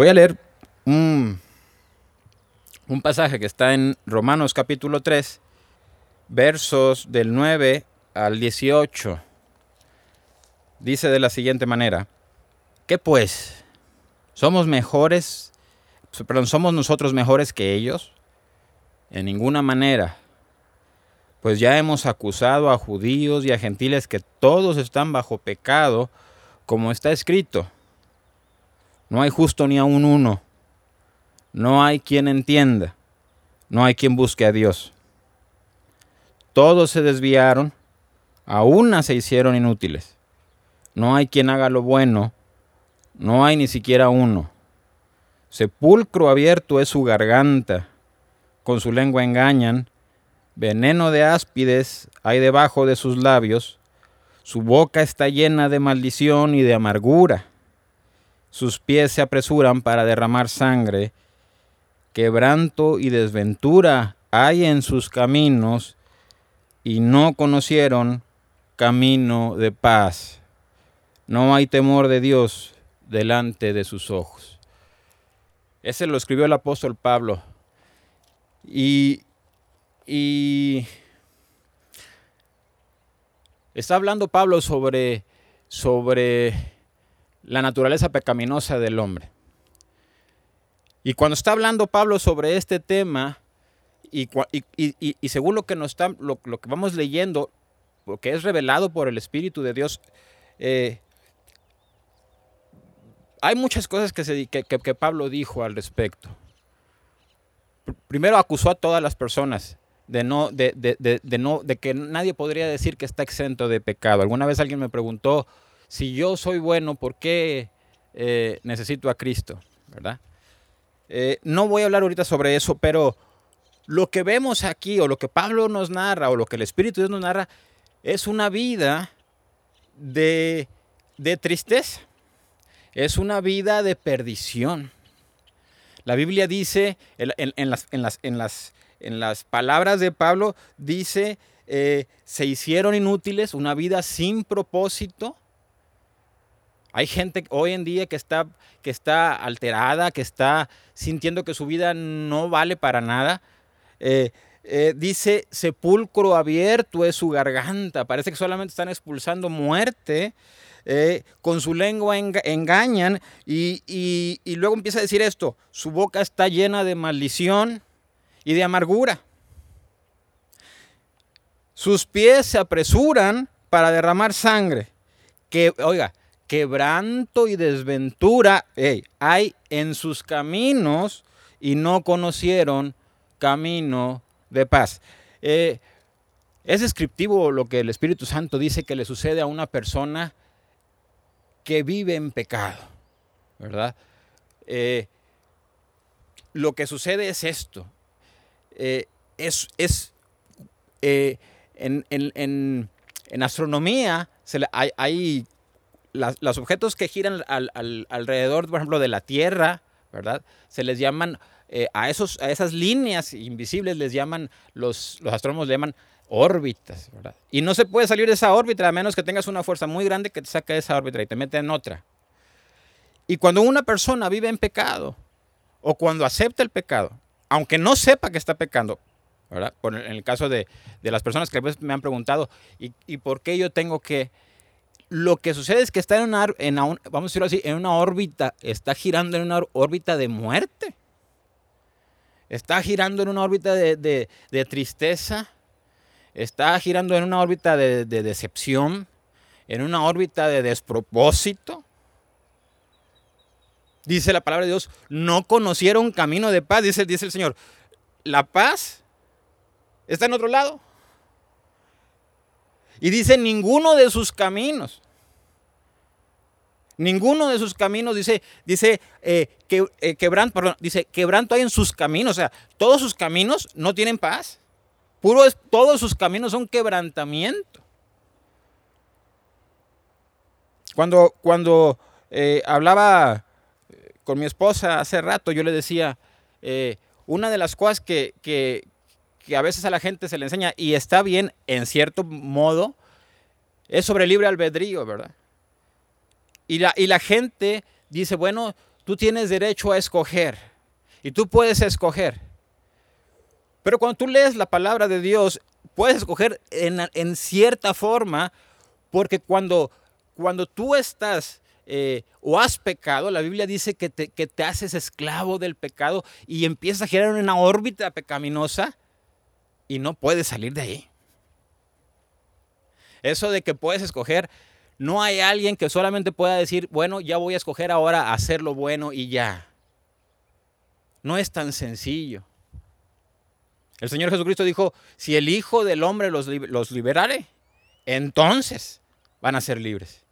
Voy a leer un, un pasaje que está en Romanos capítulo 3, versos del 9 al 18. Dice de la siguiente manera, ¿qué pues? ¿Somos mejores? Perdón, ¿somos nosotros mejores que ellos? En ninguna manera. Pues ya hemos acusado a judíos y a gentiles que todos están bajo pecado, como está escrito. No hay justo ni a un uno. No hay quien entienda. No hay quien busque a Dios. Todos se desviaron, a una se hicieron inútiles. No hay quien haga lo bueno, no hay ni siquiera uno. Sepulcro abierto es su garganta, con su lengua engañan, veneno de áspides hay debajo de sus labios, su boca está llena de maldición y de amargura, sus pies se apresuran para derramar sangre, quebranto y desventura hay en sus caminos, y no conocieron camino de paz. No hay temor de Dios delante de sus ojos. Ese lo escribió el apóstol Pablo. Y, y está hablando Pablo sobre, sobre la naturaleza pecaminosa del hombre. Y cuando está hablando Pablo sobre este tema, y, según lo que, nos está, lo, que vamos leyendo, lo que es revelado por el Espíritu de Dios, eh, hay muchas cosas que, se, que, que, Pablo dijo al respecto. Primero acusó a todas las personas de, no, de, de, no, de que nadie podría decir que está exento de pecado. Alguna vez alguien me preguntó, si yo soy bueno, ¿por qué eh, necesito a Cristo? ¿Verdad? Eh, no voy a hablar ahorita sobre eso, pero lo que vemos aquí, o lo que Pablo nos narra, o lo que el Espíritu de Dios nos narra, es una vida de, tristeza. Es una vida de perdición. La Biblia dice, en, las, en, las, palabras de Pablo, dice, eh, se hicieron inútiles, una vida sin propósito. Hay gente hoy en día que está, que está alterada, que está sintiendo que su vida no vale para nada eh, eh, dice, sepulcro abierto es su garganta. Parece que solamente están expulsando muerte. Eh, con su lengua engañan y, y luego empieza a decir esto, su boca está llena de maldición y de amargura. Sus pies se apresuran para derramar sangre. Que, oiga, quebranto y desventura hay en sus caminos y no conocieron camino de paz. Eh, es descriptivo lo que el Espíritu Santo dice que le sucede a una persona que vive en pecado, ¿verdad? Eh, lo que sucede es esto. Eh, es, es en, astronomía hay, los objetos que giran alrededor, por ejemplo, de la Tierra, ¿verdad? Se les llaman eh, a, esos, a esas líneas invisibles les llaman, los, los astrónomos le llaman órbitas, ¿verdad? Y no se puede salir de esa órbita a menos que tengas una fuerza muy grande que te saque de esa órbita y te mete en otra. Y cuando una persona vive en pecado, o cuando acepta el pecado, aunque no sepa que está pecando, ¿verdad? en el caso de, de las personas que me han preguntado, ¿y, ¿y, por qué yo tengo que...? Lo que sucede es que está en una, vamos a decirlo así, en una órbita, está girando en una órbita de muerte. Está girando en una órbita de, tristeza, está girando en una órbita de, decepción, en una órbita de despropósito. Dice la palabra de Dios, no conocieron camino de paz, dice, dice el Señor. La paz está en otro lado. Y dice, ninguno de sus caminos. Ninguno de sus caminos dice, dice, eh, eh, quebranto, dice, quebranto hay en sus caminos. O sea, todos sus caminos no tienen paz. Puro es, todos sus caminos son quebrantamiento. Cuando, cuando eh, hablaba con mi esposa hace rato, yo le decía, una de las cosas que, que, que a veces a la gente se le enseña, y está bien en cierto modo, es sobre libre albedrío, ¿verdad? Y la, y la gente dice, bueno, tú tienes derecho a escoger y tú puedes escoger. Pero cuando tú lees la palabra de Dios, puedes escoger en, cierta forma, porque cuando, cuando tú estás eh, o has pecado, la Biblia dice que te, que te haces esclavo del pecado y empiezas a girar en una órbita pecaminosa y no puedes salir de ahí. Eso de que puedes escoger, no hay alguien que solamente pueda decir, bueno, ya voy a escoger ahora hacer lo bueno y ya. No es tan sencillo. El Señor Jesucristo dijo, si el Hijo del Hombre los, los liberare, entonces van a ser libres.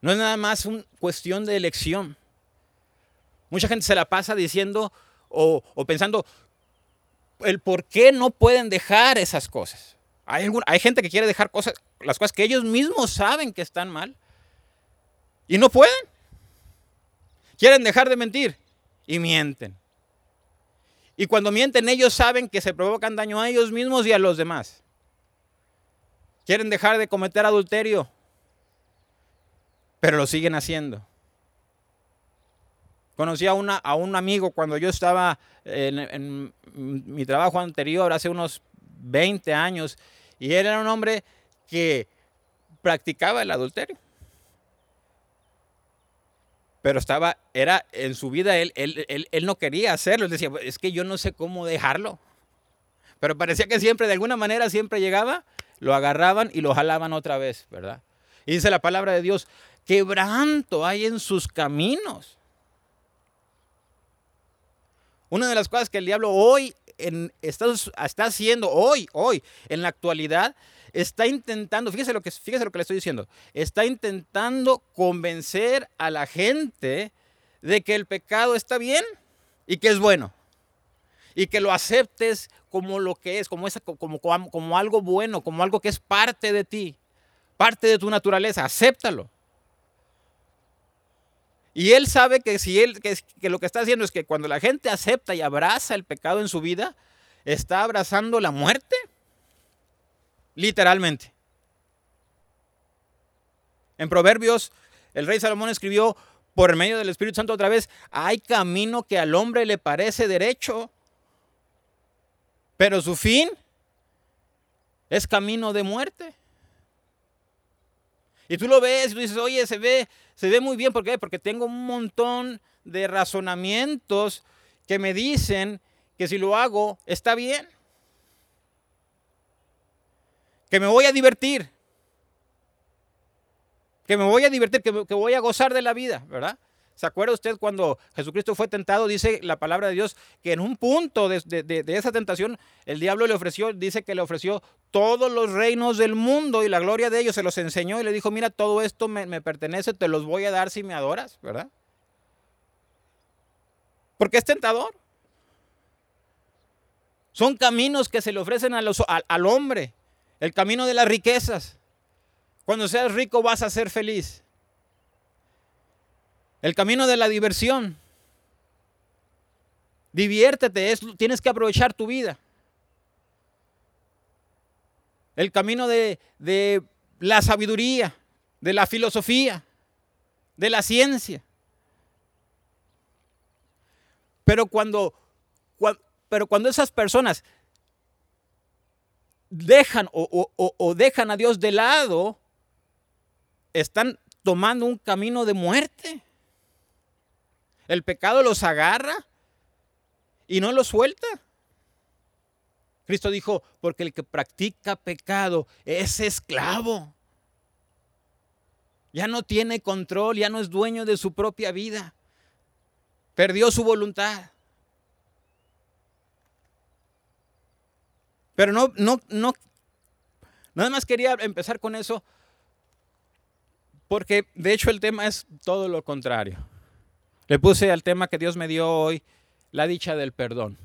No es nada más una cuestión de elección. Mucha gente se la pasa diciendo o, pensando el por qué no pueden dejar esas cosas. Hay, gente que quiere dejar cosas, las cosas que ellos mismos saben que están mal y no pueden. Quieren dejar de mentir y mienten. Y cuando mienten ellos saben que se provocan daño a ellos mismos y a los demás. Quieren dejar de cometer adulterio, pero lo siguen haciendo. Conocí a, un amigo cuando yo estaba en, mi trabajo anterior, hace unos 20 años, y él era un hombre que practicaba el adulterio pero estaba, era en su vida, él, él, él, no quería hacerlo, él decía, es que yo no sé cómo dejarlo. Pero parecía que siempre, de alguna manera, siempre llegaba, lo agarraban y lo jalaban otra vez, ¿verdad? Y dice la palabra de Dios, quebranto hay en sus caminos. Una de las cosas que el diablo hoy está, haciendo, hoy, hoy, en la actualidad, está intentando, fíjese lo que, le estoy diciendo, está intentando convencer a la gente de que el pecado está bien y que es bueno. Y que lo aceptes como lo que es, como, como, algo bueno, como algo que es parte de ti, parte de tu naturaleza, acéptalo. Y él sabe que si él que, lo que está haciendo es que cuando la gente acepta y abraza el pecado en su vida, está abrazando la muerte literalmente. En Proverbios, el rey Salomón escribió por medio del Espíritu Santo otra vez, hay camino que al hombre le parece derecho, pero su fin es camino de muerte. Y tú lo ves y tú dices, oye, se ve, se ve muy bien. ¿Por qué? Porque tengo un montón de razonamientos que me dicen que si lo hago está bien que me voy a divertir, que me voy a divertir, que, voy a gozar de la vida, ¿verdad? ¿Se acuerda usted cuando Jesucristo fue tentado? Dice la palabra de Dios que en un punto de, esa tentación el diablo le ofreció, dice que le ofreció todos los reinos del mundo y la gloria de ellos, se los enseñó y le dijo, mira, todo esto me, me pertenece, te los voy a dar si me adoras, ¿verdad? Porque es tentador. Son caminos que se le ofrecen al hombre el camino de las riquezas. Cuando seas rico vas a ser feliz. El camino de la diversión. Diviértete, tienes que aprovechar tu vida. El camino de, de la sabiduría, de la filosofía, de la ciencia. Pero cuando, pero cuando esas personas dejan o, dejan a Dios de lado, están tomando un camino de muerte. El pecado los agarra y no los suelta. Cristo dijo, porque el que practica pecado es esclavo. Ya no tiene control, ya no es dueño de su propia vida. Perdió su voluntad. Pero no, no, no, nada más quería empezar con eso, porque de hecho el tema es todo lo contrario. Le puse al tema que Dios me dio hoy, la dicha del perdón.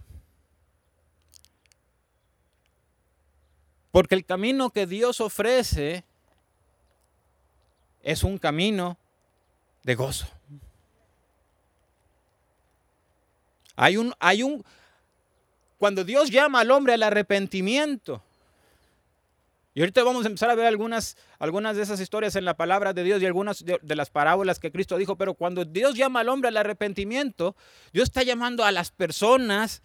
Porque el camino que Dios ofrece es un camino de gozo. Hay un, hay un, cuando Dios llama al hombre al arrepentimiento, Y ahorita vamos a empezar a ver algunas, algunas de esas historias en la palabra de Dios y algunas de, las parábolas que Cristo dijo, pero cuando Dios llama al hombre al arrepentimiento, Dios está llamando a las personas,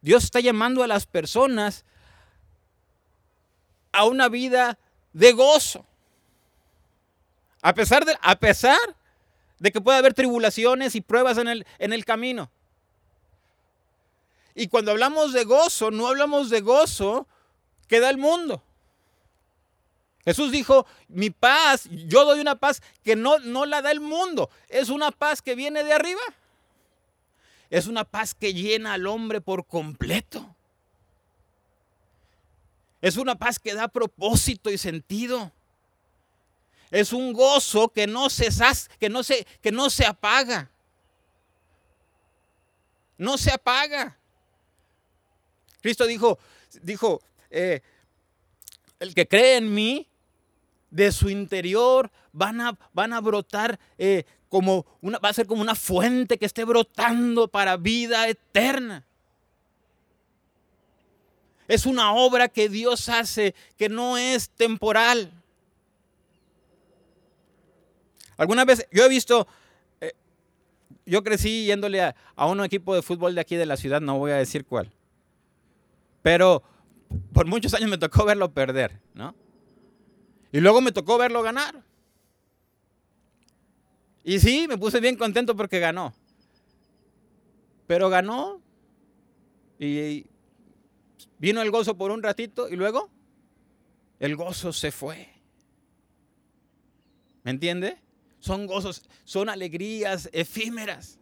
Dios está llamando a las personas a una vida de gozo. A pesar de, a pesar de que puede haber tribulaciones y pruebas en el, en el camino. Y cuando hablamos de gozo, no hablamos de gozo que da el mundo. Jesús dijo, mi paz, yo doy una paz que no, no la da el mundo, es una paz que viene de arriba. Es una paz que llena al hombre por completo. Es una paz que da propósito y sentido. Es un gozo que no se, que no se, que no se apaga. No se apaga. Cristo dijo, dijo, eh, el que cree en mí, de su interior van a, van a brotar eh, como una, va a ser como una fuente que esté brotando para vida eterna. Es una obra que Dios hace que no es temporal. Alguna vez yo he visto, eh, yo crecí yéndole a, a un equipo de fútbol de aquí de la ciudad, no voy a decir cuál, pero por muchos años me tocó verlo perder, ¿no? Y luego me tocó verlo ganar. Y sí, me puse bien contento porque ganó. Pero ganó y vino el gozo por un ratito y luego el gozo se fue. ¿Me entiende? Son gozos, son alegrías efímeras.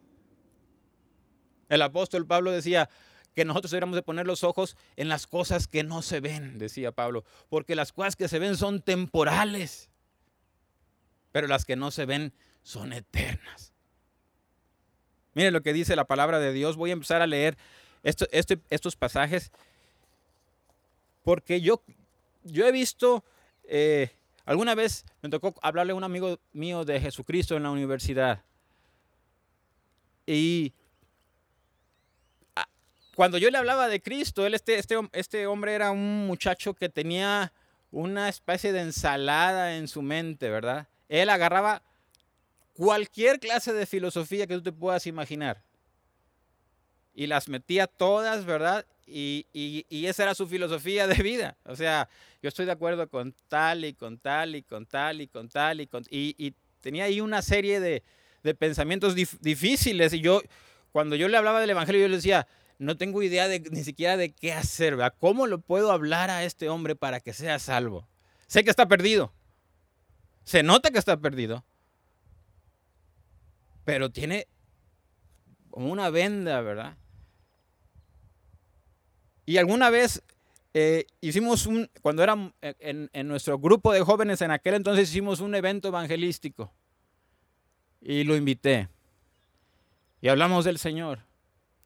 El apóstol Pablo decía, que nosotros deberíamos de poner los ojos en las cosas que no se ven, decía Pablo, porque las cosas que se ven son temporales, pero las que no se ven son eternas. Miren lo que dice la palabra de Dios. Voy a empezar a leer este, estos pasajes porque yo, yo he visto, eh, alguna vez me tocó hablarle a un amigo mío de Jesucristo en la universidad. Y cuando yo le hablaba de Cristo, él, este, este, este hombre era un muchacho que tenía una especie de ensalada en su mente, ¿verdad? Él agarraba cualquier clase de filosofía que tú te puedas imaginar y las metía todas, ¿verdad? Y, y, esa era su filosofía de vida. O sea, yo estoy de acuerdo con tal y con tal y con tal y con tal y con... Y, y tenía ahí una serie de, de pensamientos difíciles. Y yo, cuando yo le hablaba del Evangelio, yo le decía, no tengo idea de, ni siquiera de qué hacer, ¿verdad? ¿Cómo lo puedo hablar a este hombre para que sea salvo? Sé que está perdido. Se nota que está perdido. Pero tiene como una venda, ¿verdad? Y alguna vez eh, hicimos un, cuando era en, en, nuestro grupo de jóvenes en aquel entonces hicimos un evento evangelístico y lo invité. Y hablamos del Señor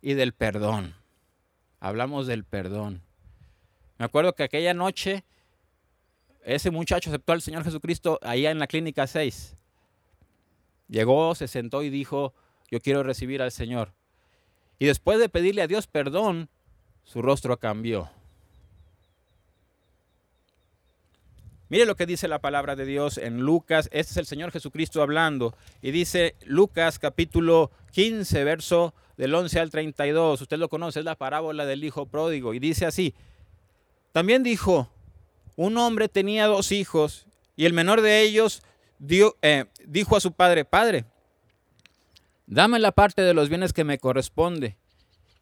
y del perdón. Hablamos del perdón. Me acuerdo que aquella noche ese muchacho aceptó al Señor Jesucristo allá en la clínica 6. Llegó, se sentó y dijo, yo quiero recibir al Señor. Y después de pedirle a Dios perdón, su rostro cambió. Mire lo que dice la palabra de Dios en Lucas. Este es el Señor Jesucristo hablando. Y dice Lucas capítulo 15, verso del 11 al 32. Usted lo conoce, es la parábola del hijo pródigo. Y dice así. También dijo, un hombre tenía dos hijos y el menor de ellos dio, eh, dijo a su padre, Padre, dame la parte de los bienes que me corresponde.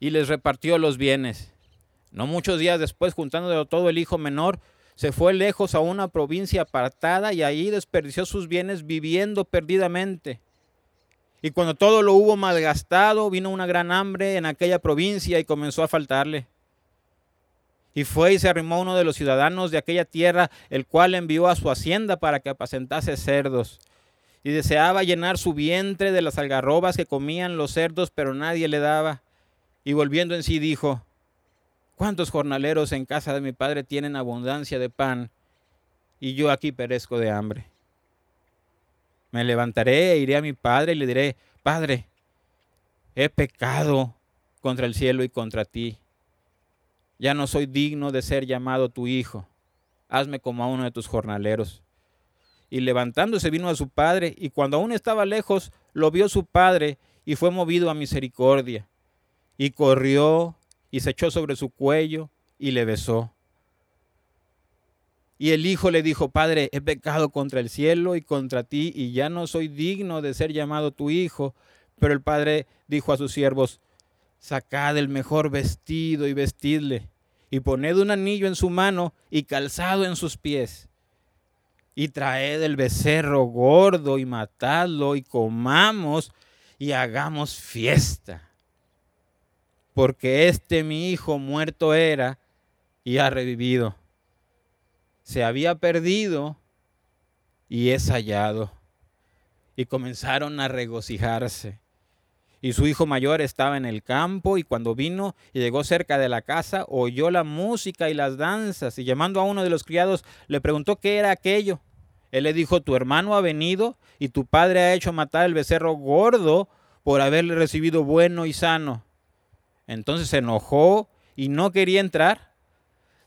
Y les repartió los bienes. No muchos días después, juntando todo el hijo menor, se fue lejos a una provincia apartada y ahí desperdició sus bienes viviendo perdidamente. Y cuando todo lo hubo malgastado, vino una gran hambre en aquella provincia y comenzó a faltarle. Y fue y se arrimó uno de los ciudadanos de aquella tierra, el cual envió a su hacienda para que apacentase cerdos. Y deseaba llenar su vientre de las algarrobas que comían los cerdos, pero nadie le daba. Y volviendo en sí dijo, ¿Cuántos jornaleros en casa de mi padre tienen abundancia de pan y yo aquí perezco de hambre? Me levantaré e iré a mi padre y le diré, Padre, he pecado contra el cielo y contra ti. Ya no soy digno de ser llamado tu hijo. hazme como a uno de tus jornaleros. Y levantándose vino a su padre, y cuando aún estaba lejos, lo vio su padre, y fue movido a misericordia. Y corrió, y se echó sobre su cuello, y le besó. Y el hijo le dijo, Padre, he pecado contra el cielo y contra ti, y ya no soy digno de ser llamado tu hijo. Pero el padre dijo a sus siervos, sacad el mejor vestido y vestidle, y poned un anillo en su mano y calzado en sus pies. Y traed el becerro gordo y matadlo y comamos y hagamos fiesta. Porque este mi hijo muerto era y ha revivido se había perdido y es hallado. Y comenzaron a regocijarse. Y su hijo mayor estaba en el campo y cuando vino y llegó cerca de la casa, oyó la música y las danzas y llamando a uno de los criados le preguntó qué era aquello. Él le dijo, tu hermano ha venido y tu padre ha hecho matar el becerro gordo por haberle recibido bueno y sano. Entonces se enojó y no quería entrar.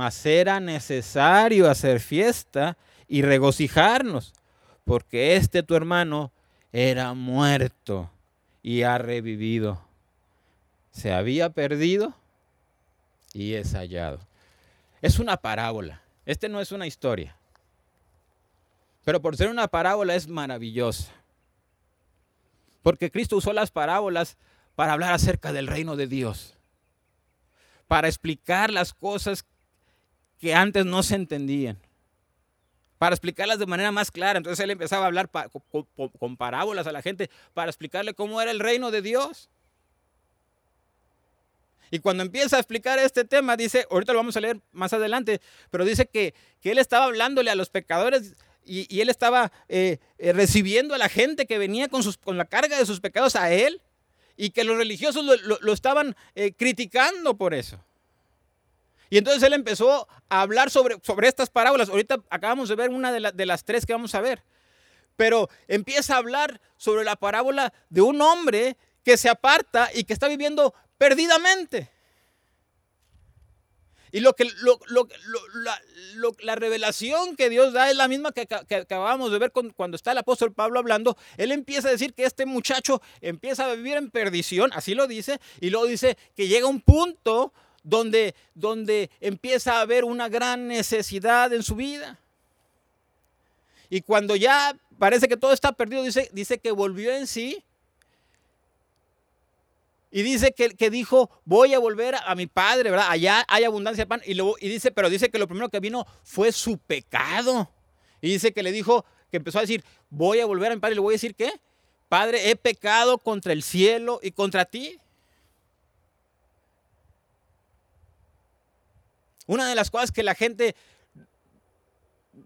mas era necesario hacer fiesta y regocijarnos, porque este tu hermano era muerto y ha revivido. Se había perdido y es hallado. Es una parábola. Este no es una historia. Pero por ser una parábola es maravillosa. Porque Cristo usó las parábolas para hablar acerca del reino de Dios. Para explicar las cosas que antes no se entendían, para explicarlas de manera más clara. Entonces él empezaba a hablar con, parábolas a la gente para explicarle cómo era el reino de Dios. Y cuando empieza a explicar este tema, dice, ahorita lo vamos a leer más adelante, pero dice que, él estaba hablándole a los pecadores y, él estaba eh, eh, recibiendo a la gente que venía con, sus, con la carga de sus pecados a él y que los religiosos lo, estaban eh, criticando por eso. Y entonces él empezó a hablar sobre, sobre estas parábolas. Ahorita acabamos de ver una de, de las tres que vamos a ver. Pero empieza a hablar sobre la parábola de un hombre que se aparta y que está viviendo perdidamente. Y lo que, la, revelación que Dios da es la misma que, acabamos de ver cuando está el apóstol Pablo hablando. Él empieza a decir que este muchacho empieza a vivir en perdición, así lo dice, y luego dice que llega un punto donde, donde empieza a haber una gran necesidad en su vida. Y cuando ya parece que todo está perdido, dice, dice que volvió en sí. Y dice que, que, dijo, voy a volver a mi padre, ¿verdad? Allá hay abundancia de pan. Y, luego, y dice, pero dice que lo primero que vino fue su pecado. Y dice que le dijo, que empezó a decir, voy a volver a mi padre. Y le voy a decir, ¿qué? Padre, he pecado contra el cielo y contra ti. Una de las cosas que la gente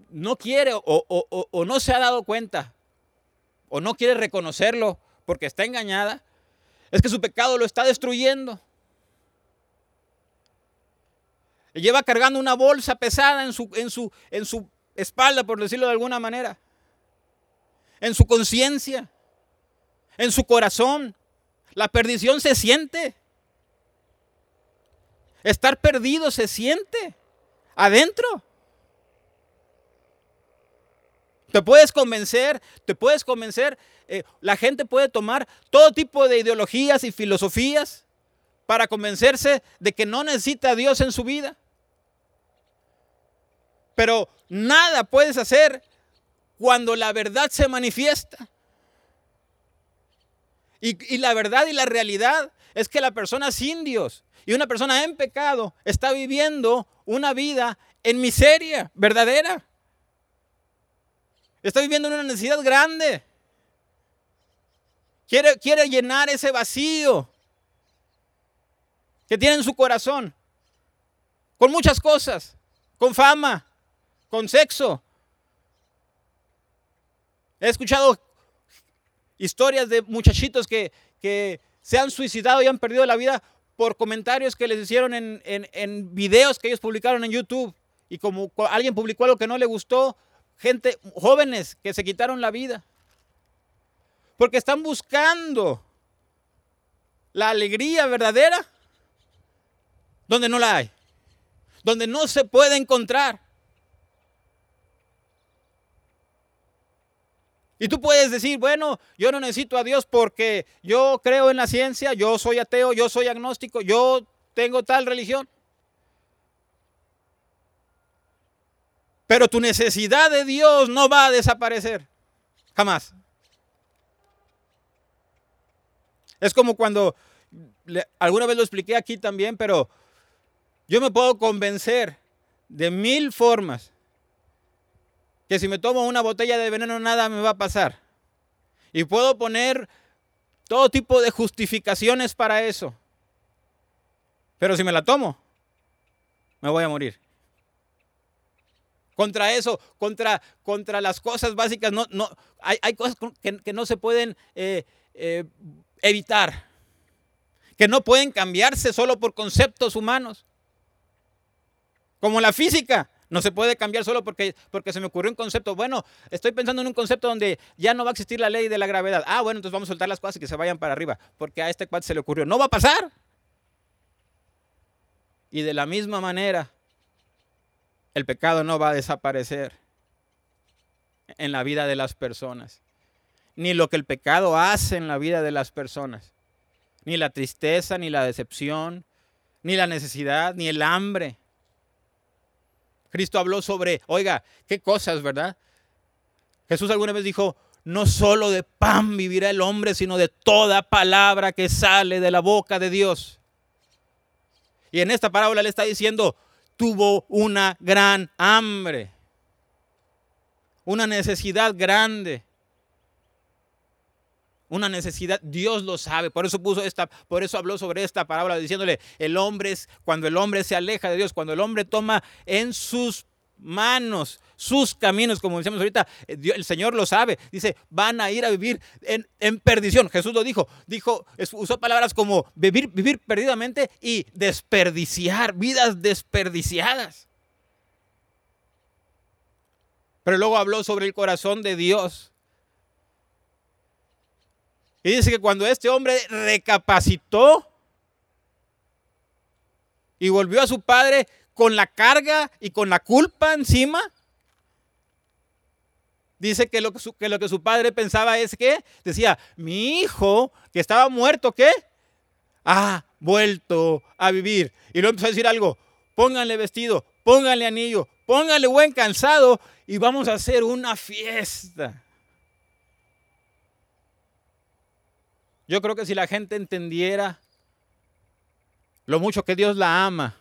no quiere o, no se ha dado cuenta o no quiere reconocerlo porque está engañada, es que su pecado lo está destruyendo. Lleva cargando una bolsa pesada en su, en su, en su espalda, por decirlo de alguna manera. En su conciencia. En su corazón. La perdición se siente. Estar perdido se siente adentro. Te puedes convencer, te puedes convencer. Eh, la gente puede tomar todo tipo de ideologías y filosofías para convencerse de que no necesita a Dios en su vida. Pero nada puedes hacer cuando la verdad se manifiesta. Y, y, la verdad y la realidad es que la persona sin Dios y una persona en pecado está viviendo una vida en miseria verdadera. Está viviendo una necesidad grande. Quiere, llenar ese vacío que tiene en su corazón. Con muchas cosas. Con fama, con sexo, He escuchado historias de muchachitos que se han suicidado y han perdido la vida por comentarios que les hicieron en, en, videos que ellos publicaron en YouTube. Y como alguien publicó algo que no le gustó, gente, jóvenes que se quitaron la vida. Porque están buscando la alegría verdadera donde no la hay, donde no se puede encontrar. Y tú puedes decir, bueno, yo no necesito a Dios porque yo creo en la ciencia, yo soy ateo, yo soy agnóstico, yo tengo tal religión. Pero tu necesidad de Dios no va a desaparecer. Jamás. Es como cuando, alguna vez lo expliqué aquí también, pero yo me puedo convencer de mil formas que si me tomo una botella de veneno nada me va a pasar. Y puedo poner todo tipo de justificaciones para eso. Pero si me la tomo, me voy a morir. Contra eso, contra, contra las cosas básicas, no, no, hay, hay cosas que, no se pueden eh, eh, evitar, que no pueden cambiarse solo por conceptos humanos. Como la física. No se puede cambiar solo porque, porque se me ocurrió un concepto. Bueno, estoy pensando en un concepto donde ya no va a existir la ley de la gravedad. Ah, bueno, entonces vamos a soltar las cosas y que se vayan para arriba. Porque a este cuate se le ocurrió. No va a pasar. Y de la misma manera, el pecado no va a desaparecer en la vida de las personas. Ni lo que el pecado hace en la vida de las personas. Ni la tristeza, ni la decepción, ni la necesidad, ni el hambre Cristo habló sobre, oiga, qué cosas, ¿verdad? Jesús alguna vez dijo, no solo de pan vivirá el hombre, sino de toda palabra que sale de la boca de Dios. Y en esta parábola le está diciendo, tuvo una gran hambre, una necesidad grande una necesidad, Dios lo sabe. Por eso puso esta, por eso habló sobre esta parábola diciéndole, el hombre es cuando el hombre se aleja de Dios, cuando el hombre toma en sus manos sus caminos, como decíamos ahorita, eh, el Señor lo sabe, dice, van a ir a vivir en, en perdición. Jesús lo dijo, dijo, usó palabras como vivir, vivir perdidamente y desperdiciar, vidas desperdiciadas. Pero luego habló sobre el corazón de Dios y dice que cuando este hombre recapacitó y volvió a su padre con la carga y con la culpa encima, dice que lo que su, lo que su padre pensaba es que decía, mi hijo que estaba muerto, ¿qué? Ha vuelto a vivir. Y luego empezó a decir algo, pónganle vestido, pónganle anillo, pónganle buen cansado y vamos a hacer una fiesta. Yo creo que si la gente entendiera lo mucho que Dios la ama,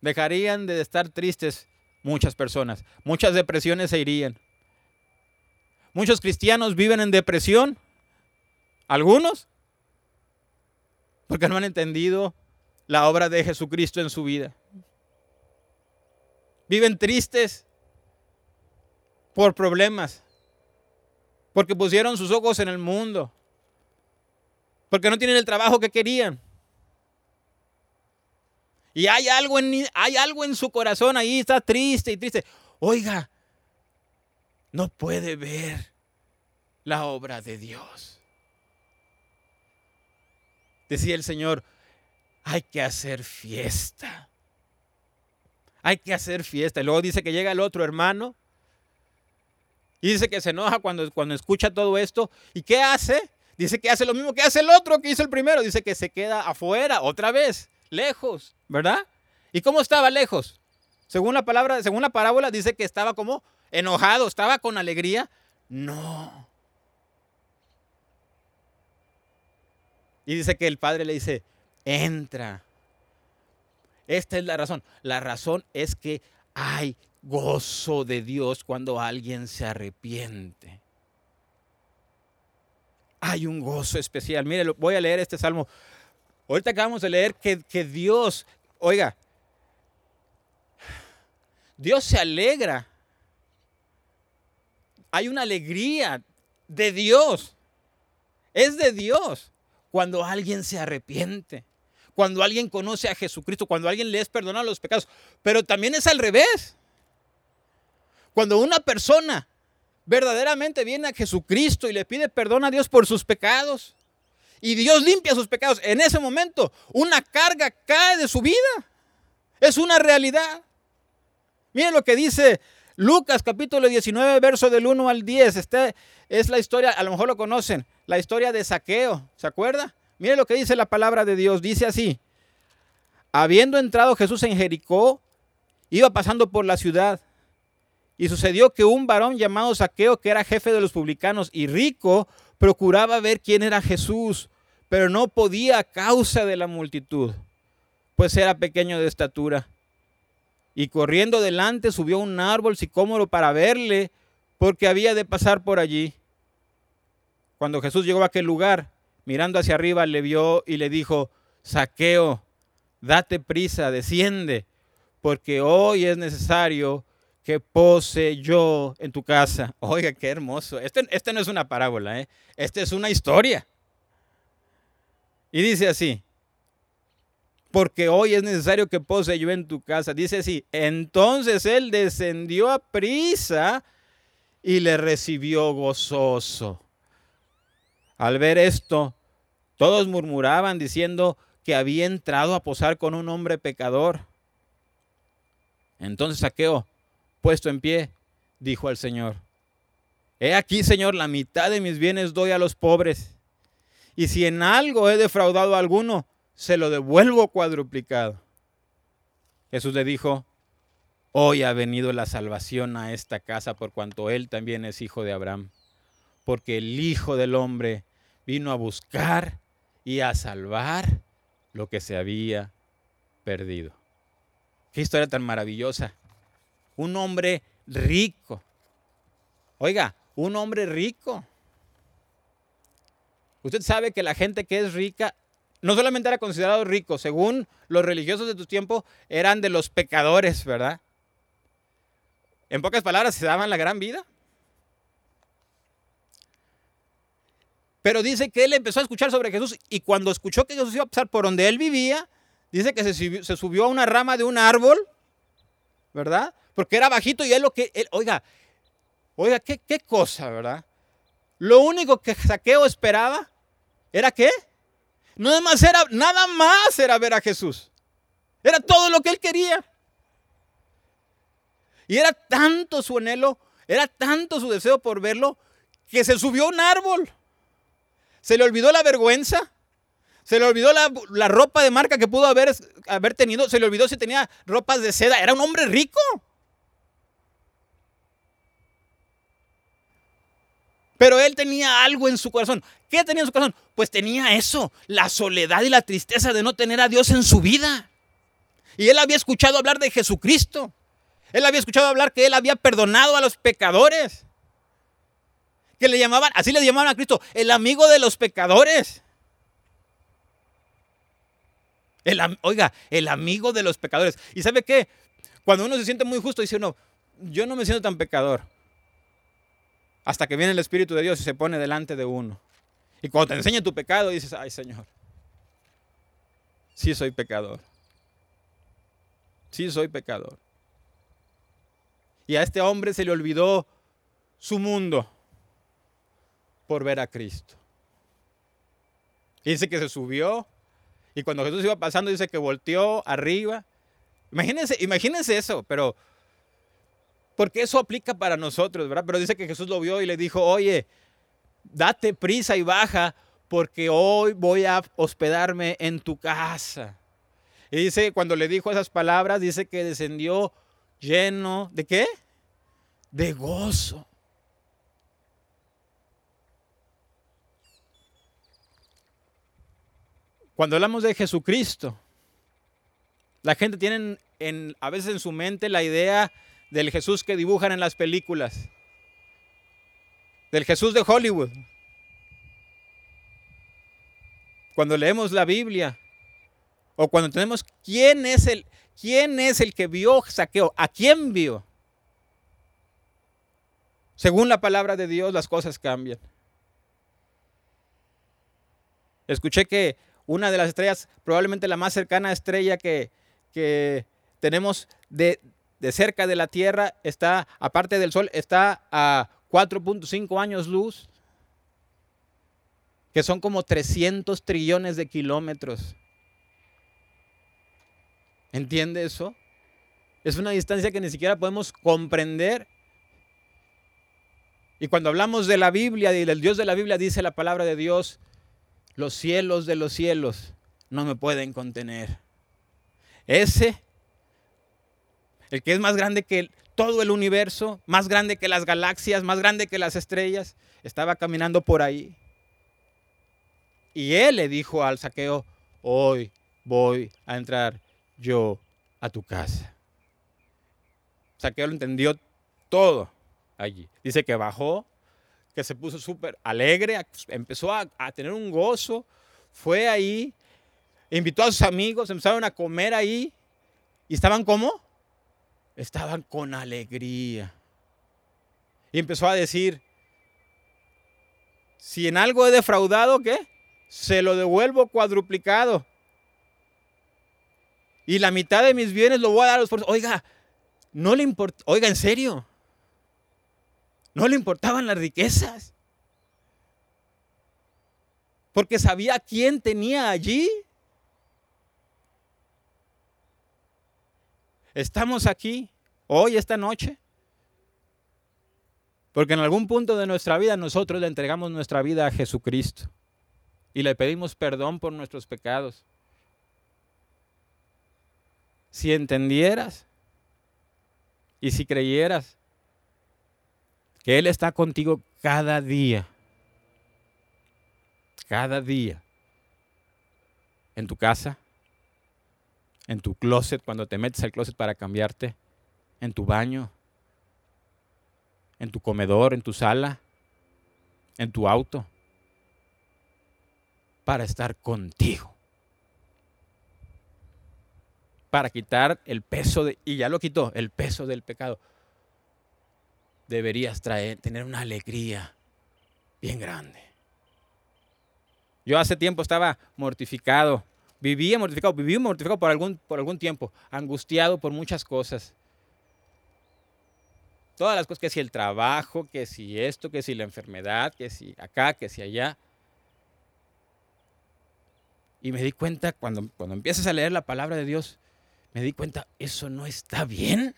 dejarían de estar tristes muchas personas. Muchas depresiones se irían. Muchos cristianos viven en depresión. Algunos. Porque no han entendido la obra de Jesucristo en su vida. Viven tristes por problemas porque pusieron sus ojos en el mundo, porque no tienen el trabajo que querían. Y hay algo en, hay algo en su corazón ahí, está triste y triste. Oiga, no puede ver la obra de Dios. Decía el Señor, hay que hacer fiesta. Hay que hacer fiesta. Y luego dice que llega el otro hermano y dice que se enoja cuando, cuando escucha todo esto. ¿Y qué hace? Dice que hace lo mismo que hace el otro que hizo el primero. Dice que se queda afuera otra vez, lejos, ¿verdad? ¿Y cómo estaba lejos? Según la palabra, según la parábola, dice que estaba como enojado, estaba con alegría. No. Y dice que el padre le dice, entra. Esta es la razón. La razón es que hay gozo de Dios cuando alguien se arrepiente. Hay un gozo especial. Mire, voy a leer este salmo. Ahorita acabamos de leer que, que Dios, oiga, Dios se alegra hay una alegría de Dios. Es de Dios cuando alguien se arrepiente, cuando alguien conoce a Jesucristo, cuando alguien le es perdonado los pecados. Pero también es al revés. Cuando una persona verdaderamente viene a Jesucristo y le pide perdón a Dios por sus pecados, y Dios limpia sus pecados, en ese momento una carga cae de su vida. Es una realidad. Miren lo que dice Lucas capítulo 19, verso del 1 al 10. Esta es la historia, a lo mejor lo conocen, la historia de saqueo. ¿Se acuerda? Miren lo que dice la palabra de Dios. Dice así. Habiendo entrado Jesús en Jericó, iba pasando por la ciudad. Y sucedió que un varón llamado Saqueo, que era jefe de los publicanos y rico, procuraba ver quién era Jesús, pero no podía a causa de la multitud, pues era pequeño de estatura y corriendo delante subió a un árbol sicómoro para verle, porque había de pasar por allí. Cuando Jesús llegó a aquel lugar, mirando hacia arriba, le vio y le dijo, Saqueo, date prisa, desciende, porque hoy es necesario que pose yo en tu casa. Oiga, qué hermoso. Este, este no es una parábola, ¿eh? este es una historia. Y dice así, porque hoy es necesario que pose yo en tu casa. Dice así, entonces él descendió a prisa y le recibió gozoso. Al ver esto, todos murmuraban diciendo que había entrado a posar con un hombre pecador. Entonces Saqueo, puesto en pie, dijo al Señor, He aquí, Señor, la mitad de mis bienes doy a los pobres. Y si en algo he defraudado a alguno, se lo devuelvo cuadruplicado. Jesús le dijo, hoy ha venido la salvación a esta casa por cuanto él también es hijo de Abraham, porque el Hijo del Hombre vino a buscar y a salvar lo que se había perdido. Qué historia tan maravillosa. Un hombre rico. Oiga, un hombre rico. Usted sabe que la gente que es rica no solamente era considerado rico, según los religiosos de tu tiempo, eran de los pecadores, ¿verdad? En pocas palabras, se daban la gran vida. Pero dice que él empezó a escuchar sobre Jesús y cuando escuchó que Jesús iba a pasar por donde él vivía, dice que se subió, a una rama de un árbol, ¿verdad? Porque era bajito y él lo que, él, oiga, oiga, ¿qué, cosa, ¿verdad? Lo único que Saqueo esperaba era qué? Nada más era, nada más era ver a Jesús. Era todo lo que él quería. Y era tanto su anhelo, era tanto su deseo por verlo, que se subió a un árbol. Se le olvidó la vergüenza. Se le olvidó la, la ropa de marca que pudo haber, haber tenido. Se le olvidó si tenía ropas de seda. Era un hombre rico. Pero él tenía algo en su corazón. ¿Qué tenía en su corazón? Pues tenía eso, la soledad y la tristeza de no tener a Dios en su vida. Y él había escuchado hablar de Jesucristo. Él había escuchado hablar que él había perdonado a los pecadores. Que le llamaban, así le llamaban a Cristo, el amigo de los pecadores. oiga, el amigo de los pecadores. ¿Y sabe qué? Cuando uno se siente muy justo, dice uno, yo no me siento tan pecador hasta que viene el Espíritu de Dios y se pone delante de uno. Y cuando te enseña tu pecado, dices, ay Señor, sí soy pecador. Sí soy pecador. Y a este hombre se le olvidó su mundo por ver a Cristo. dice que se subió y cuando Jesús iba pasando dice que volteó arriba. Imagínense, imagínense eso, pero porque eso aplica para nosotros, ¿verdad? Pero dice que Jesús lo vio y le dijo, oye, date prisa y baja porque hoy voy a hospedarme en tu casa. Y dice, cuando le dijo esas palabras, dice que descendió lleno de qué? De gozo. Cuando hablamos de Jesucristo, la gente tiene en, a veces en su mente la idea del Jesús que dibujan en las películas, del Jesús de Hollywood. Cuando leemos la Biblia o cuando tenemos quién es el quién es el que vio saqueo, a quién vio. Según la palabra de Dios, las cosas cambian. Escuché que una de las estrellas, probablemente la más cercana estrella que, tenemos de, de, cerca de la Tierra, está, aparte del Sol, está a 4.5 años luz, que son como 300 trillones de kilómetros. ¿Entiende eso? Es una distancia que ni siquiera podemos comprender. Y cuando hablamos de la Biblia y del Dios de la Biblia, dice la palabra de Dios, los cielos de los cielos no me pueden contener. Ese, el que es más grande que todo el universo, más grande que las galaxias, más grande que las estrellas, estaba caminando por ahí. Y él le dijo al saqueo, hoy voy a entrar yo a tu casa. Saqueo lo entendió todo allí. Dice que bajó, que se puso súper alegre, empezó a, tener un gozo, fue ahí, invitó a sus amigos, empezaron a comer ahí y estaban como? Estaban con alegría. Y empezó a decir, si en algo he defraudado, ¿qué? Se lo devuelvo cuadruplicado. Y la mitad de mis bienes lo voy a dar a los pobres. Oiga, no le importa, oiga, en serio. No le importaban las riquezas. Porque sabía quién tenía allí. Estamos aquí hoy, esta noche. Porque en algún punto de nuestra vida nosotros le entregamos nuestra vida a Jesucristo. Y le pedimos perdón por nuestros pecados. Si entendieras y si creyeras que Él está contigo cada día. Cada día. En tu casa, en tu closet, cuando te metes al closet para cambiarte, en tu baño, en tu comedor, en tu sala, en tu auto, para estar contigo. Para quitar el peso de, y ya lo quitó, el peso del pecado deberías traer, tener una alegría bien grande. Yo hace tiempo estaba mortificado, vivía mortificado, viví mortificado por algún, por algún tiempo, angustiado por muchas cosas. Todas las cosas, que si el trabajo, que si esto, que si la enfermedad, que si acá, que si allá. Y me di cuenta, cuando, cuando empiezas a leer la palabra de Dios, me di cuenta, eso no está bien.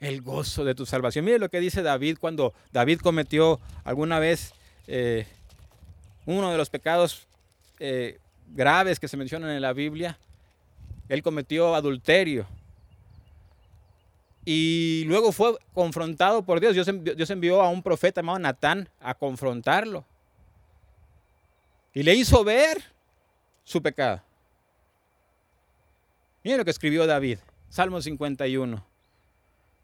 El gozo de tu salvación. Mire lo que dice David cuando David cometió alguna vez eh, uno de los pecados eh, graves que se mencionan en la Biblia. Él cometió adulterio. Y luego fue confrontado por Dios. Dios, envió a un profeta llamado Natán a confrontarlo. Y le hizo ver su pecado. Miren lo que escribió David, Salmo 51.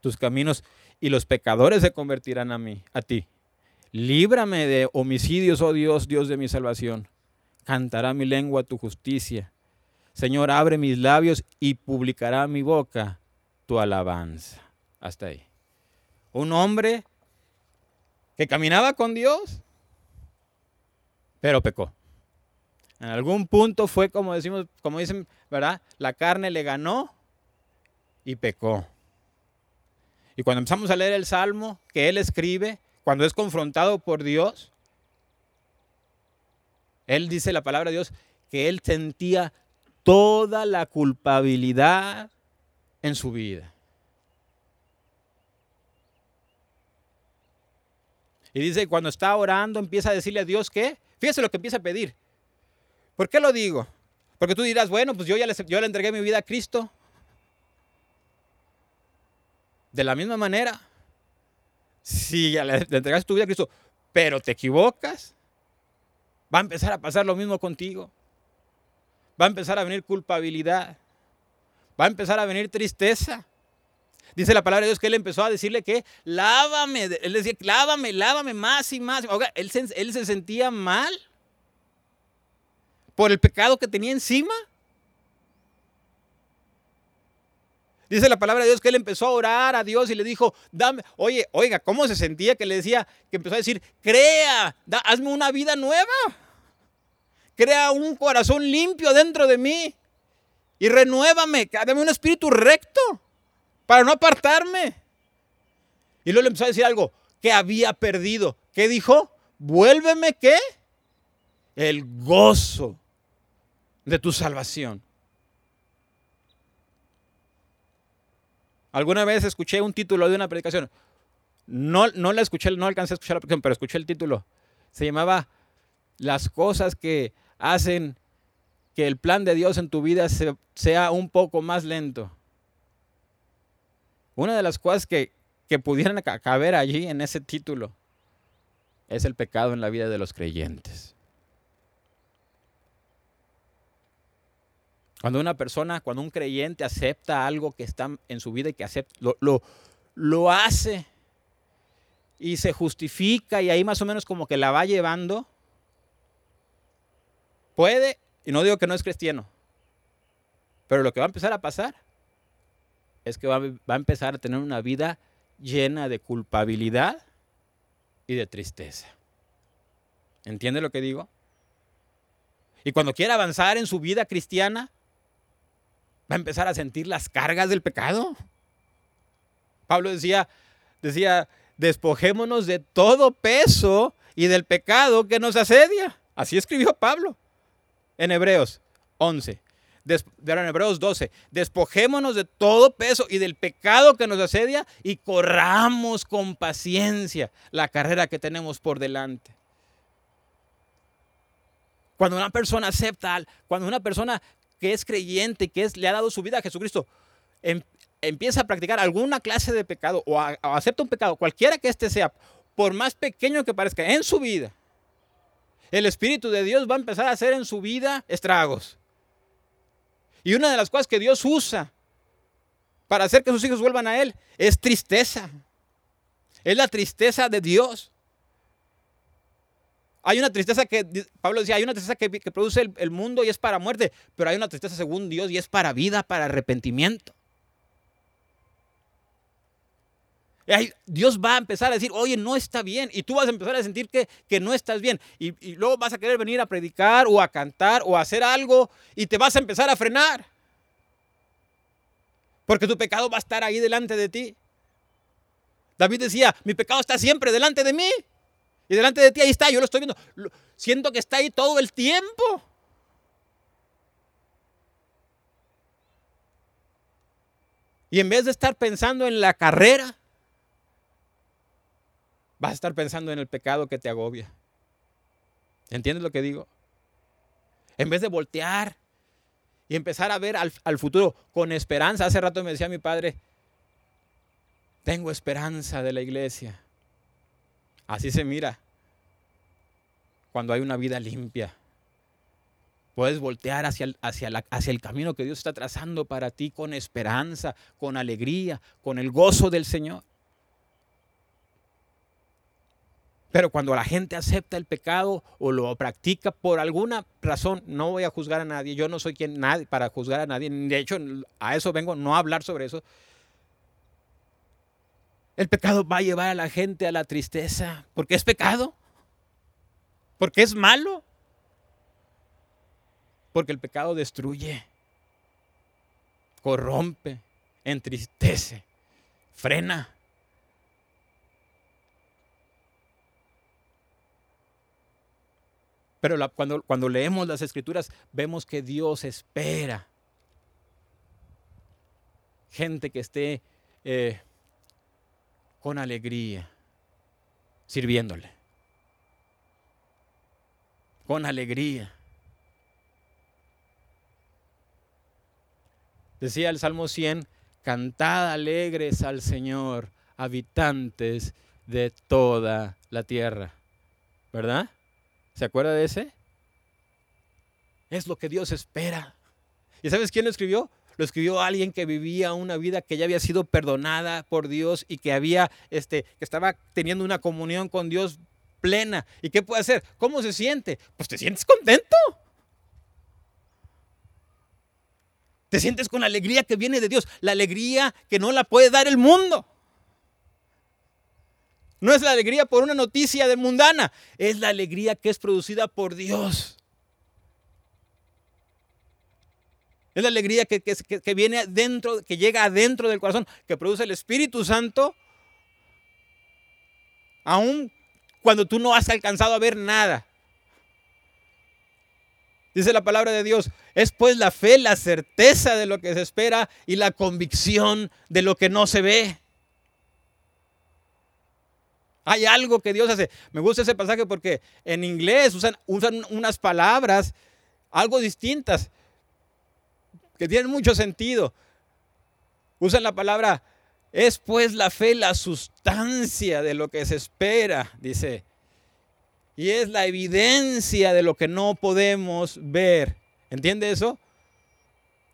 tus caminos, y los pecadores se convertirán a mí, a ti. Líbrame de homicidios, oh Dios, Dios de mi salvación. Cantará mi lengua tu justicia. Señor, abre mis labios y publicará mi boca tu alabanza. Hasta ahí. Un hombre que caminaba con Dios, pero pecó. En algún punto fue como decimos, como dicen, ¿verdad? La carne le ganó y pecó. Y cuando empezamos a leer el salmo que él escribe, cuando es confrontado por Dios, él dice la palabra de Dios que él sentía toda la culpabilidad en su vida. Y dice, cuando está orando, empieza a decirle a Dios que, fíjese lo que empieza a pedir. ¿Por qué lo digo? Porque tú dirás, bueno, pues yo ya le, yo le entregué mi vida a Cristo. De la misma manera, si le, entregaste tu vida a Cristo, pero te equivocas, va a empezar a pasar lo mismo contigo. Va a empezar a venir culpabilidad. Va a empezar a venir tristeza. Dice la palabra de Dios que él empezó a decirle que lávame. Él decía, lávame, lávame más y más. él, él se sentía mal por el pecado que tenía encima. Dice la palabra de Dios que él empezó a orar a Dios y le dijo, dame, oye, oiga, ¿cómo se sentía que le decía, que empezó a decir, crea, hazme una vida nueva, crea un corazón limpio dentro de mí y renuévame, dame un espíritu recto para no apartarme. Y luego le empezó a decir algo que había perdido. ¿Qué dijo? Vuélveme qué? El gozo de tu salvación. Alguna vez escuché un título de una predicación. No, no la escuché, no alcancé a escuchar la predicación, pero escuché el título. Se llamaba Las cosas que hacen que el plan de Dios en tu vida sea un poco más lento. Una de las cosas que, que pudieran caber allí en ese título es el pecado en la vida de los creyentes. Cuando una persona, cuando un creyente acepta algo que está en su vida y que acepta, lo, lo, hace y se justifica y ahí más o menos como que la va llevando, puede, y no digo que no es cristiano, pero lo que va a empezar a pasar es que va, va a empezar a tener una vida llena de culpabilidad y de tristeza. ¿Entiende lo que digo? Y cuando quiera avanzar en su vida cristiana, va a empezar a sentir las cargas del pecado. Pablo decía, decía, despojémonos de todo peso y del pecado que nos asedia. Así escribió Pablo en Hebreos 11. en Hebreos 12, despojémonos de todo peso y del pecado que nos asedia y corramos con paciencia la carrera que tenemos por delante. Cuando una persona acepta, cuando una persona que es creyente, que es, le ha dado su vida a Jesucristo, em, empieza a practicar alguna clase de pecado o, acepta un pecado, cualquiera que éste sea, por más pequeño que parezca, en su vida, el Espíritu de Dios va a empezar a hacer en su vida estragos. Y una de las cosas que Dios usa para hacer que sus hijos vuelvan a Él es tristeza. Es la tristeza de Dios. Hay una tristeza que, Pablo decía, hay una tristeza que, produce el, mundo y es para muerte, pero hay una tristeza según Dios y es para vida, para arrepentimiento. Dios va a empezar a decir, oye, no está bien. Y tú vas a empezar a sentir que, que no estás bien. Y, y, luego vas a querer venir a predicar o a cantar o a hacer algo y te vas a empezar a frenar. Porque tu pecado va a estar ahí delante de ti. David decía, mi pecado está siempre delante de mí. Y delante de ti ahí está, yo lo estoy viendo. Siento que está ahí todo el tiempo. Y en vez de estar pensando en la carrera, vas a estar pensando en el pecado que te agobia. ¿Entiendes lo que digo? En vez de voltear y empezar a ver al, al, futuro con esperanza. Hace rato me decía mi padre, tengo esperanza de la iglesia. Así se mira cuando hay una vida limpia. Puedes voltear hacia el, hacia, hacia el camino que Dios está trazando para ti con esperanza, con alegría, con el gozo del Señor. Pero cuando la gente acepta el pecado o lo practica por alguna razón, no voy a juzgar a nadie. Yo no soy quien nadie para juzgar a nadie. De hecho, a eso vengo, no a hablar sobre eso. El pecado va a llevar a la gente a la tristeza. Porque es pecado. Porque es malo. Porque el pecado destruye, corrompe, entristece, frena. Pero cuando, cuando leemos las escrituras vemos que Dios espera gente que esté eh, con alegría sirviéndole. Con alegría. Decía el Salmo 100, cantad alegres al Señor, habitantes de toda la tierra. ¿Verdad? ¿Se acuerda de ese? Es lo que Dios espera. ¿Y sabes quién lo escribió? Lo escribió alguien que vivía una vida que ya había sido perdonada por Dios y que había, este, que estaba teniendo una comunión con Dios plena. ¿Y qué puede hacer? ¿Cómo se siente? Pues te sientes contento. Te sientes con la alegría que viene de Dios, la alegría que no la puede dar el mundo. No es la alegría por una noticia de mundana, es la alegría que es producida por Dios. Es la alegría que, viene dentro, que llega adentro del corazón, que produce el Espíritu Santo, aun cuando tú no has alcanzado a ver nada. Dice la palabra de Dios, es pues la fe, la certeza de lo que se espera y la convicción de lo que no se ve. Hay algo que Dios hace. Me gusta ese pasaje porque en inglés usan unas palabras algo distintas que tienen mucho sentido. Usan la palabra, es pues la fe la sustancia de lo que se espera, dice. Y es la evidencia de lo que no podemos ver. ¿Entiende eso?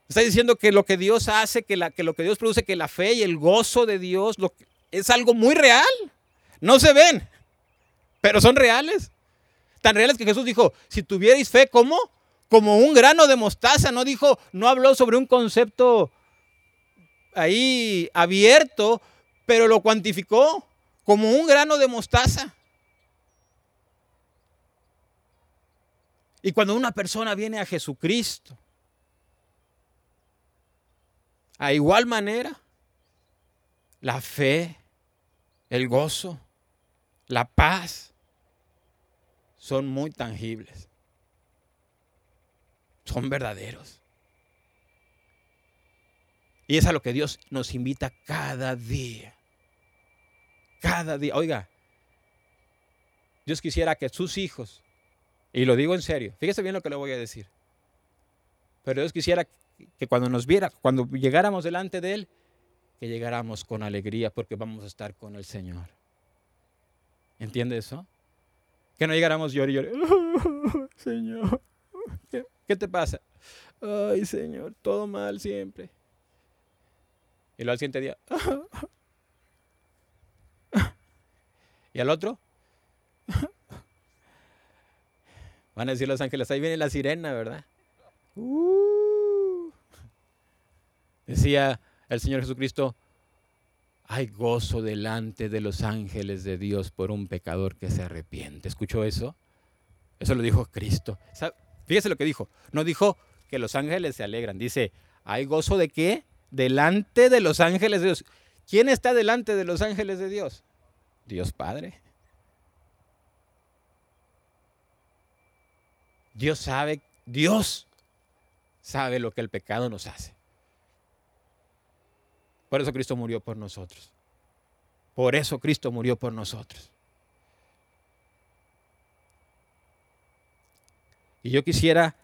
Está diciendo que lo que Dios hace, que, la, que lo que Dios produce, que la fe y el gozo de Dios es algo muy real. No se ven, pero son reales. Tan reales que Jesús dijo, si tuvierais fe, ¿cómo? Como un grano de mostaza. No dijo, no habló sobre un concepto ahí abierto, pero lo cuantificó como un grano de mostaza. Y cuando una persona viene a Jesucristo, a igual manera, la fe, el gozo, la paz son muy tangibles. Son verdaderos. Y es a lo que Dios nos invita cada día. Cada día. Oiga, Dios quisiera que sus hijos, y lo digo en serio, fíjese bien lo que le voy a decir, pero Dios quisiera que cuando nos viera, cuando llegáramos delante de Él, que llegáramos con alegría porque vamos a estar con el Señor. ¿Entiende eso? Que no llegáramos llor y llor. señor, ¿qué, te pasa? Ay, Señor, todo mal siempre. Y luego al siguiente día. ¿Y al otro? Van a decir los ángeles, ahí viene la sirena, ¿verdad? Uh. Decía el Señor Jesucristo, hay gozo delante de los ángeles de Dios por un pecador que se arrepiente. ¿Escuchó eso? Eso lo dijo Cristo. Fíjese lo que dijo. No dijo que los ángeles se alegran. Dice, ¿hay gozo de qué? Delante de los ángeles de Dios. ¿Quién está delante de los ángeles de Dios? Dios Padre. Dios sabe, Dios sabe lo que el pecado nos hace. Por eso Cristo murió por nosotros. Por eso Cristo murió por nosotros. Y yo quisiera,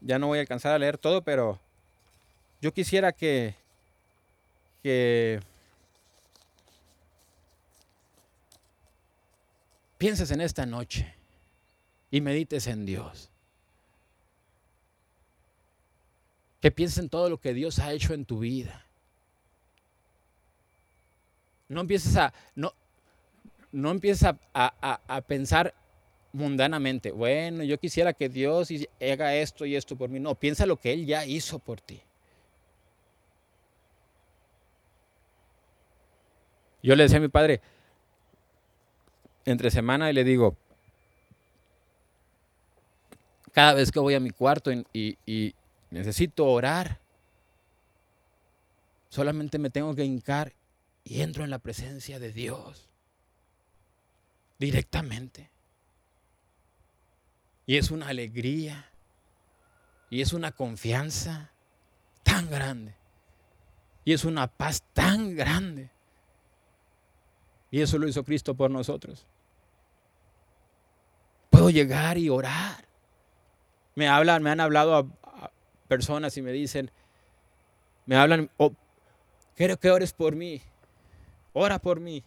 ya no voy a alcanzar a leer todo, pero yo quisiera que, que pienses en esta noche. y medites en Dios. Que pienses en todo lo que Dios ha hecho en tu vida. No empieces a, no empieces a, pensar mundanamente, bueno, yo quisiera que Dios haga esto y esto por mí. No, piensa lo que Él ya hizo por ti. Yo le decía a mi padre, entre semana, y le digo, cada vez que voy a mi cuarto y, necesito orar, solamente me tengo que hincar y entro en la presencia de Dios directamente. Y es una alegría y es una confianza tan grande y es una paz tan grande. Y eso lo hizo Cristo por nosotros. Puedo llegar y orar me hablan, me han hablado a, personas y me dicen, me hablan, oh, quiero que ores por mí, ora por mí.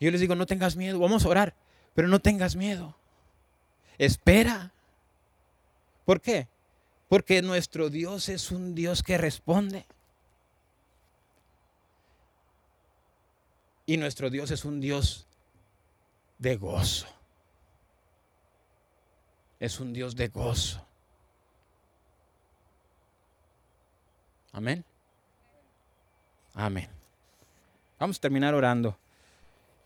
Yo les digo, no tengas miedo, vamos a orar, pero no tengas miedo. Espera. ¿Por qué? Porque nuestro Dios es un Dios que responde. Y nuestro Dios es un Dios de gozo es un Dios de gozo. Amén. Amén. Vamos a terminar orando.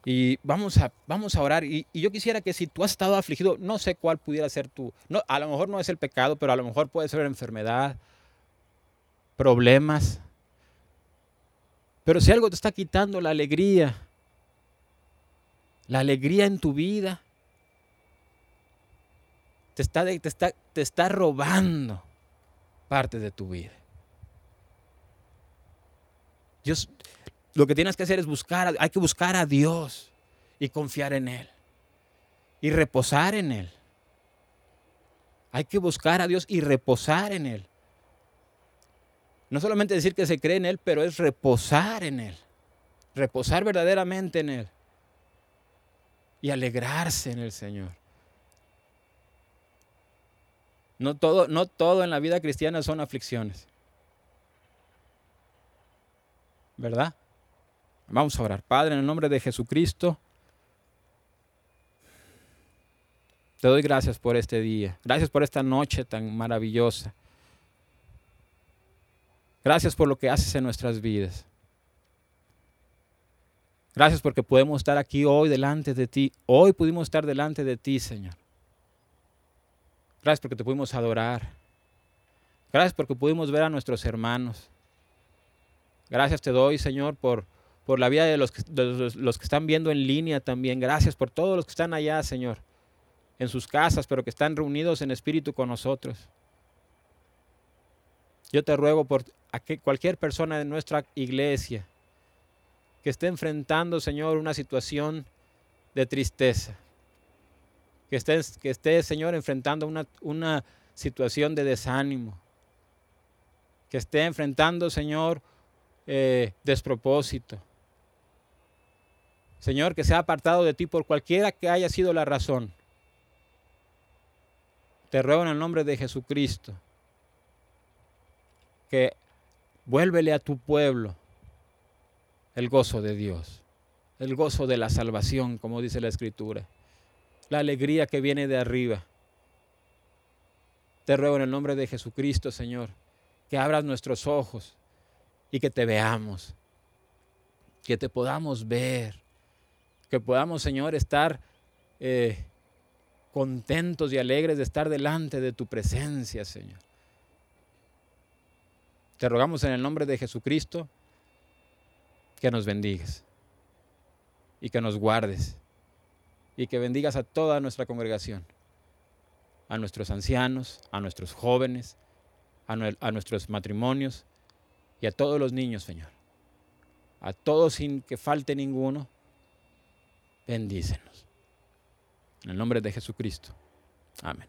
Y vamos a, vamos a orar. Y, yo quisiera que si tú has estado afligido, no sé cuál pudiera ser tú. No, a lo mejor no es el pecado, pero a lo mejor puede ser enfermedad, problemas. Pero si algo te está quitando la alegría, la alegría en tu vida, te está, te está, te está robando parte de tu vida. Dios, lo que tienes que hacer es buscar, hay que buscar a Dios y confiar en Él y reposar en Él. Hay que buscar a Dios y reposar en Él. No solamente decir que se cree en Él, pero es reposar en Él. Reposar verdaderamente en Él. Y alegrarse en el Señor. No todo, no todo en la vida cristiana son aflicciones. ¿Verdad? Vamos a orar. Padre, en el nombre de Jesucristo, te doy gracias por este día. Gracias por esta noche tan maravillosa. Gracias por lo que haces en nuestras vidas. Gracias porque podemos estar aquí hoy delante de ti. Hoy pudimos estar delante de ti, Señor. Gracias porque te pudimos adorar. Gracias porque pudimos ver a nuestros hermanos. Gracias te doy, Señor, por, por la vida de los, que están viendo en línea también. Gracias por todos los que están allá, Señor, en sus casas, pero que están reunidos en espíritu con nosotros. Yo te ruego por cualquier persona de nuestra iglesia que esté enfrentando, Señor, una situación de tristeza que estés, que esté, Señor, enfrentando una, una situación de desánimo, que esté enfrentando, Señor, eh, despropósito. Señor, que sea apartado de ti por cualquiera que haya sido la razón. Te ruego en el nombre de Jesucristo que vuélvele a tu pueblo el gozo de Dios, el gozo de la salvación, como dice la Escritura la alegría que viene de arriba. Te ruego en el nombre de Jesucristo, Señor, que abras nuestros ojos y que te veamos, que te podamos ver, que podamos, Señor, estar eh, contentos y alegres de estar delante de tu presencia, Señor. Te rogamos en el nombre de Jesucristo que nos bendigas y que nos guardes y que bendigas a toda nuestra congregación, a nuestros ancianos, a nuestros jóvenes, a, nuestros matrimonios y a todos los niños, Señor. A todos sin que falte ninguno, bendícenos. En el nombre de Jesucristo. Amén.